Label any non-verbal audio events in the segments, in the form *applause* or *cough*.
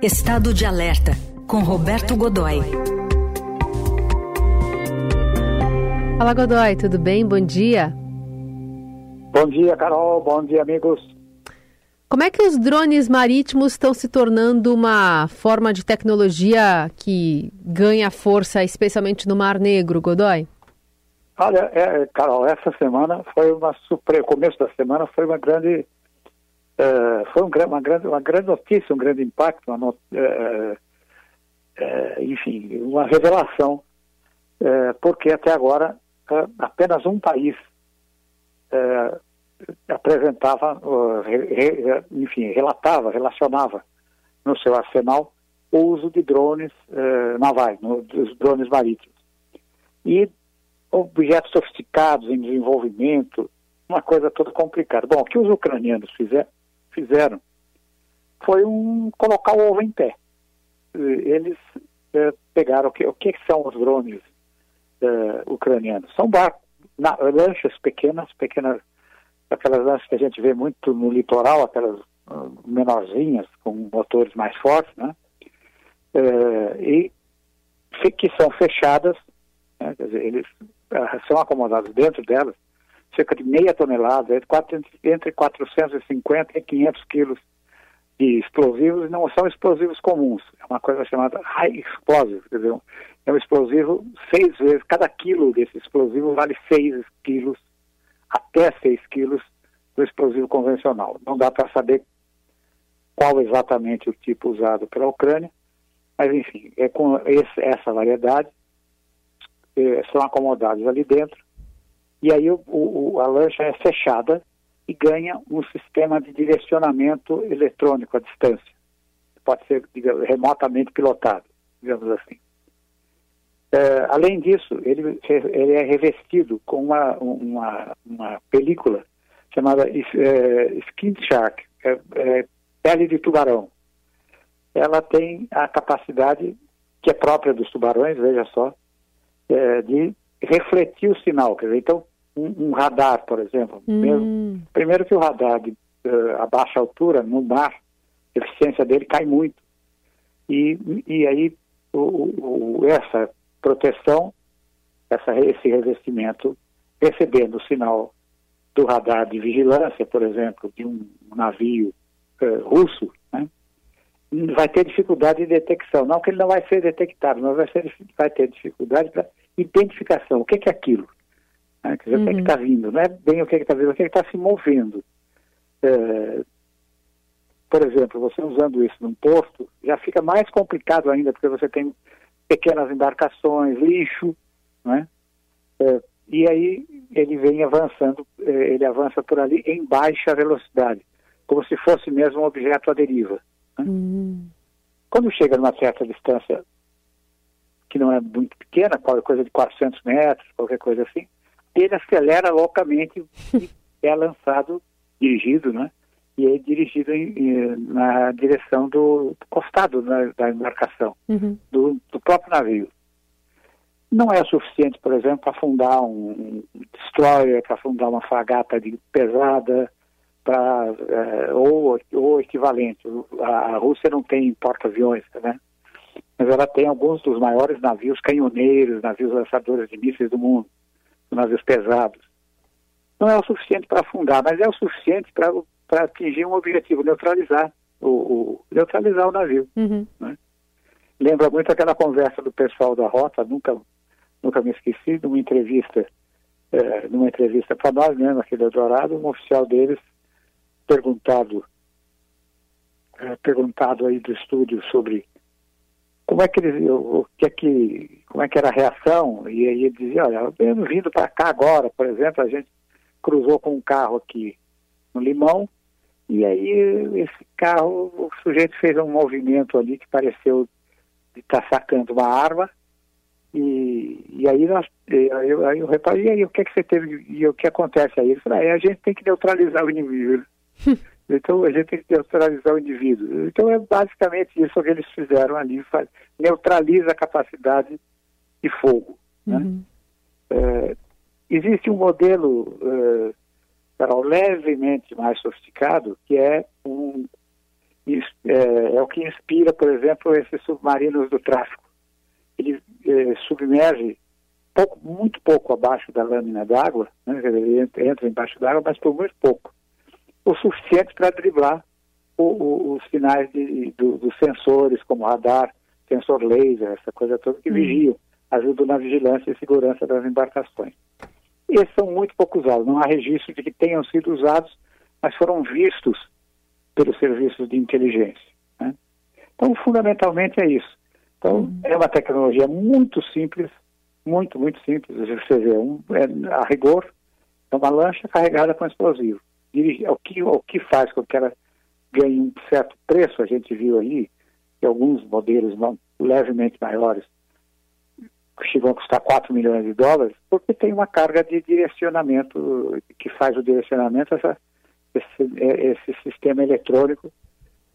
Estado de Alerta, com Roberto Godoy. Fala Godoy, tudo bem? Bom dia. Bom dia, Carol. Bom dia, amigos. Como é que os drones marítimos estão se tornando uma forma de tecnologia que ganha força, especialmente no Mar Negro, Godoy? Olha, é, Carol, essa semana foi uma surpresa. O começo da semana foi uma grande, uh, foi um, uma, grande, uma grande notícia, um grande impacto, uma, uh, uh, enfim, uma revelação, porque até agora apenas um país apresentava, enfim, relatava, relacionava no seu arsenal o uso de drones navais, no, dos drones marítimos. E objetos sofisticados em desenvolvimento, uma coisa toda complicada. Bom, o que os ucranianos fizer, fizeram foi um, colocar o ovo em pé. Eles é, pegaram o que, o que são os drones é, ucranianos? São barcos, na, lanchas pequenas, pequenas, aquelas lanchas que a gente vê muito no litoral, aquelas uh, menorzinhas, com motores mais fortes, né? É, e que são fechadas, né? quer dizer, eles uh, são acomodados dentro delas cerca de meia tonelada, entre 450 e 500 quilos de explosivos, não são explosivos comuns, é uma coisa chamada high explosive, quer dizer, é um explosivo seis vezes, cada quilo desse explosivo vale seis quilos, até seis quilos do explosivo convencional. Não dá para saber qual exatamente o tipo usado pela Ucrânia, mas enfim, é com esse, essa variedade eh, são acomodados ali dentro, e aí o, o, a lancha é fechada e ganha um sistema de direcionamento eletrônico à distância. Pode ser digamos, remotamente pilotado, digamos assim. É, além disso, ele, ele, é revestido com uma, uma, uma película chamada é, Skin Shark, é, é, pele de tubarão. Ela tem a capacidade, que é própria dos tubarões, veja só, é, de refletir o sinal. Quer dizer, então, um, um radar, por exemplo, hum. mesmo, primeiro que o radar de uh, a baixa altura, no mar, a eficiência dele cai muito. E, e aí, o, o, essa proteção, essa, esse revestimento, recebendo o sinal do radar de vigilância, por exemplo, de um navio uh, russo, né, vai ter dificuldade de detecção. Não que ele não vai ser detectado, mas vai, ser, vai ter dificuldade para identificação. O que, que é aquilo? Né? Quer dizer, uhum. o que é que está uhum. vindo? Não é bem o que é está vindo, o que é que está se movendo. É, por exemplo, você usando isso num porto, já fica mais complicado ainda, porque você tem pequenas embarcações, lixo, né? É, e aí ele vem avançando, é, ele avança por ali em baixa velocidade, como se fosse mesmo um objeto à deriva. Né? Uhum. Quando chega numa certa distância que não é muito pequena, qualquer coisa de 400 metros, qualquer coisa assim, ele acelera loucamente e *laughs* é lançado, dirigido, né? E é dirigido em, em, na direção do, do costado né, da embarcação, uhum. do, do, próprio navio. Não é o suficiente, por exemplo, para afundar um, um destroyer, para afundar uma fragata de pesada, pra, é, ou, ou equivalente. A, a Rússia não tem porta-aviões, né? Mas ela tem alguns dos maiores navios canhoneiros, navios lançadores de mísseis do mundo, navios pesados. Não é o suficiente para afundar, mas é o suficiente para atingir um objetivo, neutralizar o, o neutralizar o navio. Uhum. Né? Lembra muito aquela conversa do pessoal da rota, nunca, nunca me esqueci, de uma entrevista, é, numa entrevista para nós mesmo aqui do Eldorado, um oficial deles perguntado, é, perguntado aí do estúdio sobre como é que eles, o, que é que, como é que era a reação, e aí ele dizia, olha, eu vindo para cá agora, por exemplo, a gente cruzou com um carro aqui no Limão, e aí esse carro, o sujeito fez um movimento ali que pareceu de estar tá sacando uma arma, e, e aí nós, aí eu, aí eu reparei, e aí o que é que você teve, e o que acontece aí? Ele falou, ah, a gente tem que neutralizar o inimigo. *laughs* Então a gente tem que neutralizar o indivíduo. Então é basicamente isso que eles fizeram ali, faz, neutraliza a capacidade de fogo. Né? Uhum. É, existe um modelo, é, levemente mais sofisticado, que é um, é, é, o que inspira, por exemplo, esses submarinos do tráfico. Ele é, submerge pouco, muito pouco abaixo da lâmina d'água, né? ele entra embaixo d'água, mas por muito pouco. O suficiente para driblar o, o, os sinais de, do, dos sensores, como radar, sensor laser, essa coisa toda que hum. vigiam, ajudam na vigilância e segurança das embarcações. Esses são muito pouco usados, não há registro de que tenham sido usados, mas foram vistos pelos serviços de inteligência. Né? Então, fundamentalmente é isso. Então, uhum. é uma tecnologia muito simples, muito, muito simples. Você vê, um, é, a rigor, é uma lancha carregada com explosivo. O, que, o que faz com que ela ganhe um certo preço, a gente viu aí, que alguns modelos levemente maiores chegam a custar 4 milhões de dólares, porque tem uma carga de direcionamento, que faz o direcionamento, essa, esse, é, esse sistema eletrônico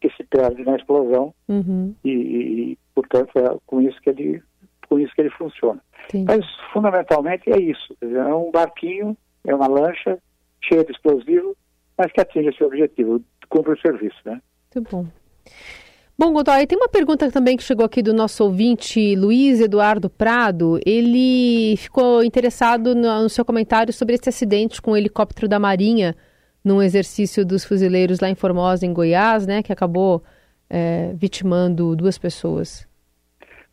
que se perde na explosão uhum. e, e, portanto, é com isso que ele, com isso que ele funciona. Sim. Mas, fundamentalmente, é isso. É um barquinho, é uma lancha cheia de explosivo, mas que atinge esse objetivo, cumpre o serviço, né? Muito bom. Bom, Godoy, tem uma pergunta também que chegou aqui do nosso ouvinte Luiz Eduardo Prado. Ele ficou interessado no, seu comentário sobre esse acidente com o helicóptero da Marinha num exercício dos fuzileiros lá em Formosa, em Goiás, né, que acabou é, vitimando duas pessoas.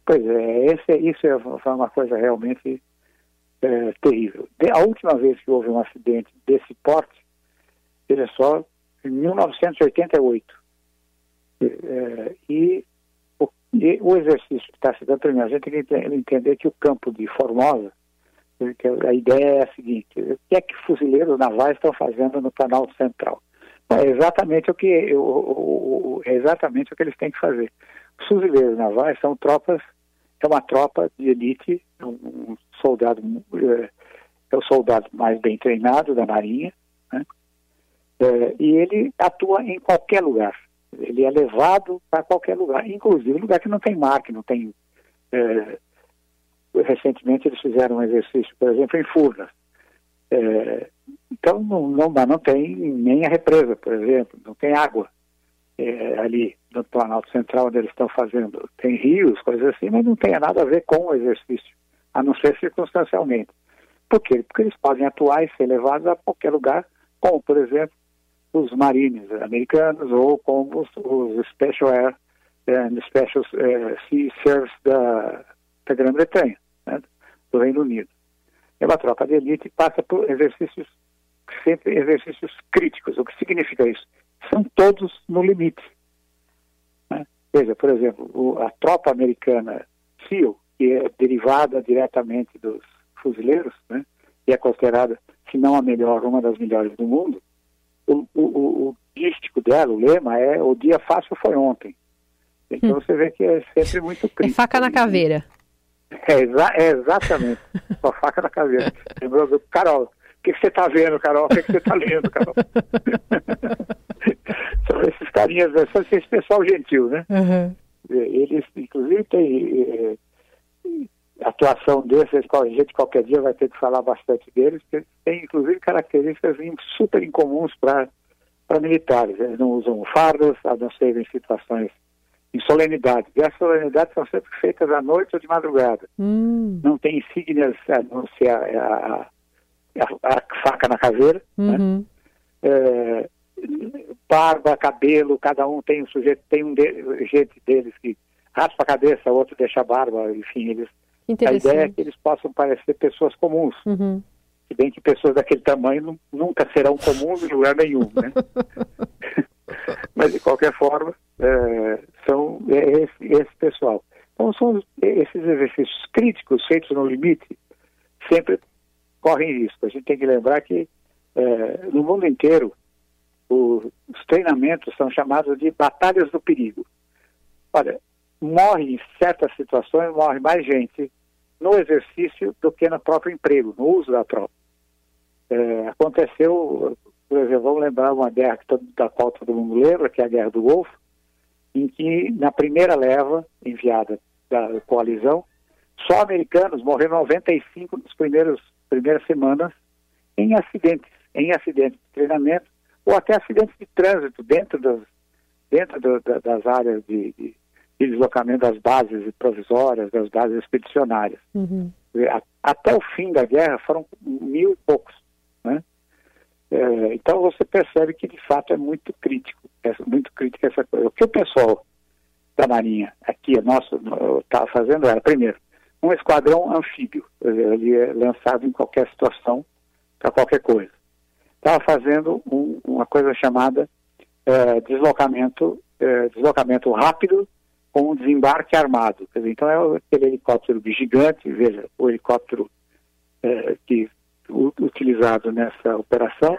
Pois é, esse, isso é, foi uma coisa realmente é, terrível. A última vez que houve um acidente desse porte, ele só em 1988 é, e, o, e, o, exercício que está se dando, primeiro, a gente tem que entender que o campo de Formosa, que a ideia é a seguinte, o que é que fuzileiros navais estão fazendo no Planalto Central? É exatamente o que, o, o, é exatamente o que eles têm que fazer. Os fuzileiros navais são tropas, é uma tropa de elite, um soldado, é, é o soldado mais bem treinado da Marinha, né? é, e ele atua em qualquer lugar. Ele é levado para qualquer lugar, inclusive lugar que não tem mar, que não tem. É, recentemente eles fizeram um exercício, por exemplo, em Furnas. É, então não, não, não tem nem a represa, por exemplo, não tem água ali no Planalto Central onde eles estão fazendo. Tem rios, coisas assim, mas não tem nada a ver com o exercício, a não ser circunstancialmente. Por quê? Porque eles podem atuar e ser levados a qualquer lugar, como, por exemplo, os marines americanos ou como os, os Special Air and Special uh, Sea Service da, da Grã-Bretanha, né, do Reino Unido. É uma tropa de elite e passa por exercícios, sempre exercícios críticos. O que significa isso? São todos no limite. Né? Veja, por exemplo, o, a tropa americana SEAL, que é derivada diretamente dos fuzileiros, né, e é considerada, se não a melhor, uma das melhores do mundo, o, o, o dístico dela, o lema é o dia fácil foi ontem. Então hum. você vê que é sempre muito crítico. É faca na caveira. É, exa é exatamente, a faca na caveira. Lembrou do Carol, o que, que você está vendo, Carol? O que, que você está lendo, Carol? *laughs* São esses carinhas, são esse pessoal gentil, né? Uhum. Eles, inclusive, têm é, atuação desses, a gente qualquer dia vai ter que falar bastante deles, porque tem inclusive características super incomuns para militares. Eles não usam fardas, a não ser em situações, em solenidades. E as solenidades são sempre feitas à noite ou de madrugada. Hum. Não tem insígnias, a não ser a, a, a, a faca na caveira. Né? Uhum. Né? É, barba, cabelo, cada um tem um sujeito, tem um de, gente deles que raspa a cabeça, outro deixa a barba, enfim, eles a ideia é que eles possam parecer pessoas comuns. Uhum. Se bem que pessoas daquele tamanho nunca serão comuns em lugar nenhum, né? *laughs* Mas, de qualquer forma, é, são é esse, esse, pessoal. Então, são esses exercícios críticos feitos no limite sempre correm risco. A gente tem que lembrar que é, no mundo inteiro o, os treinamentos são chamados de batalhas do perigo. Olha, morre em certas situações, morre mais gente no exercício do que no próprio emprego, no uso da tropa. É, aconteceu, por exemplo, vamos lembrar uma guerra que todo, da qual todo mundo lembra, que é a Guerra do Golfo, em que na primeira leva enviada da coalizão, só americanos morreram 95 nas primeiras, primeiras semanas em acidentes, em acidentes de treinamento ou até acidentes de trânsito dentro das, dentro do, da, das áreas de, de, de, deslocamento das bases provisórias, das bases expedicionárias. Uhum. Até o fim da guerra foram mil e poucos. Né? É, então você percebe que de fato é muito crítico, é muito crítica essa coisa. O que o pessoal da Marinha aqui, nosso, estava fazendo era, primeiro, um esquadrão anfíbio, ele é lançado em qualquer situação, para qualquer coisa. Estava fazendo um, uma coisa chamada é, deslocamento, é, deslocamento rápido com um desembarque armado. Dizer, então é aquele helicóptero gigante, veja, o helicóptero é, que utilizado nessa operação,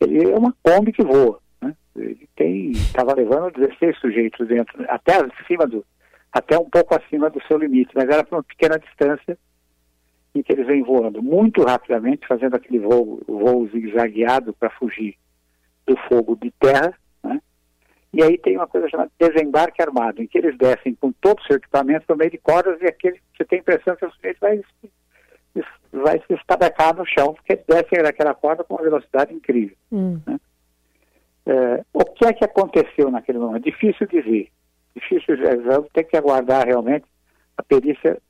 ele é uma Kombi que voa. Né? Ele estava levando 16 sujeitos dentro, até acima do, até um pouco acima do seu limite, mas era para uma pequena distância em que eles vêm voando muito rapidamente, fazendo aquele voo, voo zigue-zagueado para fugir do fogo de terra? E aí tem uma coisa chamada desembarque armado, em que eles descem com todo o seu equipamento no meio de cordas e aquele você tem a impressão que o sujeito vai vai se estabecar no chão, porque desce daquela corda com uma velocidade incrível. Hum. Né? É, o que é que aconteceu naquele momento? Difícil dizer. Difícil dizer. Vamos ter que aguardar realmente a perícia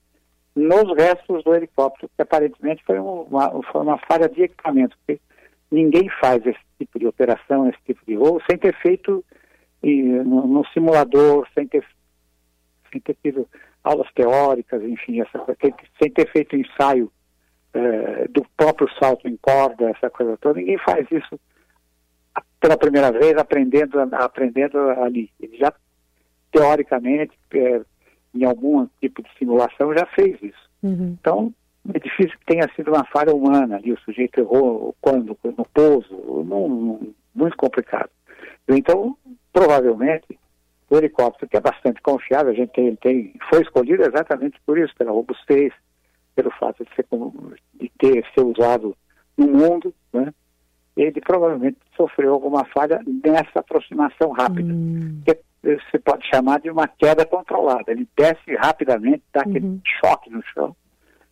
nos restos do helicóptero, que aparentemente foi uma, foi uma falha de equipamento, porque ninguém faz esse tipo de operação, esse tipo de voo, sem ter feito e, no, no, simulador, sem ter, sem ter tido aulas teóricas, enfim, essa, sem ter feito ensaio é, do próprio salto em corda, essa coisa toda. Ninguém faz isso pela primeira vez aprendendo, aprendendo ali. Ele já, teoricamente, é, em algum tipo de simulação, já fez isso. Uhum. Então, é difícil que tenha sido uma falha humana ali, o sujeito errou quando, no pouso, não, não, muito complicado. Então, provavelmente, o helicóptero, que é bastante confiável, a gente tem, tem foi escolhido exatamente por isso, pela robustez, pelo fato de, ser, de ter ser usado no mundo, né? ele provavelmente sofreu alguma falha nessa aproximação rápida, hum. que você pode chamar de uma queda controlada. Ele desce rapidamente, dá aquele uhum. choque no chão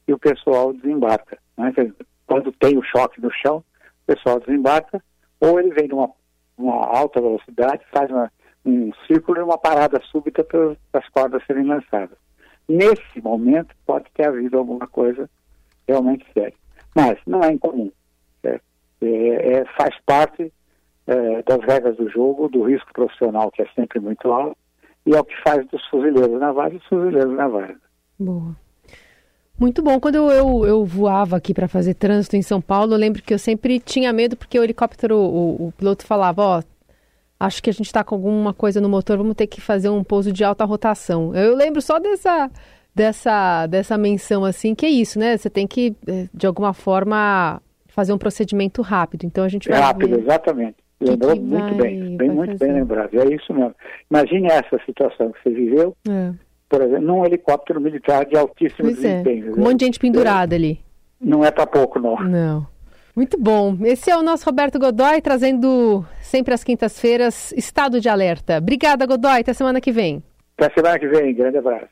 e o pessoal desembarca. Né? Quando tem o choque no chão, o pessoal desembarca, ou ele vem numa uma alta velocidade, faz uma, um círculo e uma parada súbita para as cordas serem lançadas. Nesse momento, pode ter havido alguma coisa realmente séria. Mas não é incomum. É, é, faz parte é, das regras do jogo, do risco profissional, que é sempre muito alto, e é o que faz dos fuzileiros navais os fuzileiros navais. Boa. Muito bom. Quando eu, eu, eu voava aqui para fazer trânsito em São Paulo, eu lembro que eu sempre tinha medo porque o helicóptero, o, o piloto falava, ó, oh, acho que a gente está com alguma coisa no motor, vamos ter que fazer um pouso de alta rotação. Eu lembro só dessa, dessa, dessa menção assim, que é isso, né? Você tem que, eh, de alguma forma, fazer um procedimento rápido. Então a gente vai. Rápido, ver... exatamente. Lembrou que muito vai, bem, bem muito fazer. bem lembrado. É isso mesmo. Imagine essa situação que você viveu, é. Por exemplo, num helicóptero militar de altíssimo pois é. desempenho. É. Um monte de gente pendurada é. ali. Não é para pouco, não. Não. Muito bom. Esse é o nosso Roberto Godoy, trazendo sempre às quintas-feiras Estado de Alerta. Obrigada, Godoy. Até semana que vem. Até semana que vem. Grande abraço.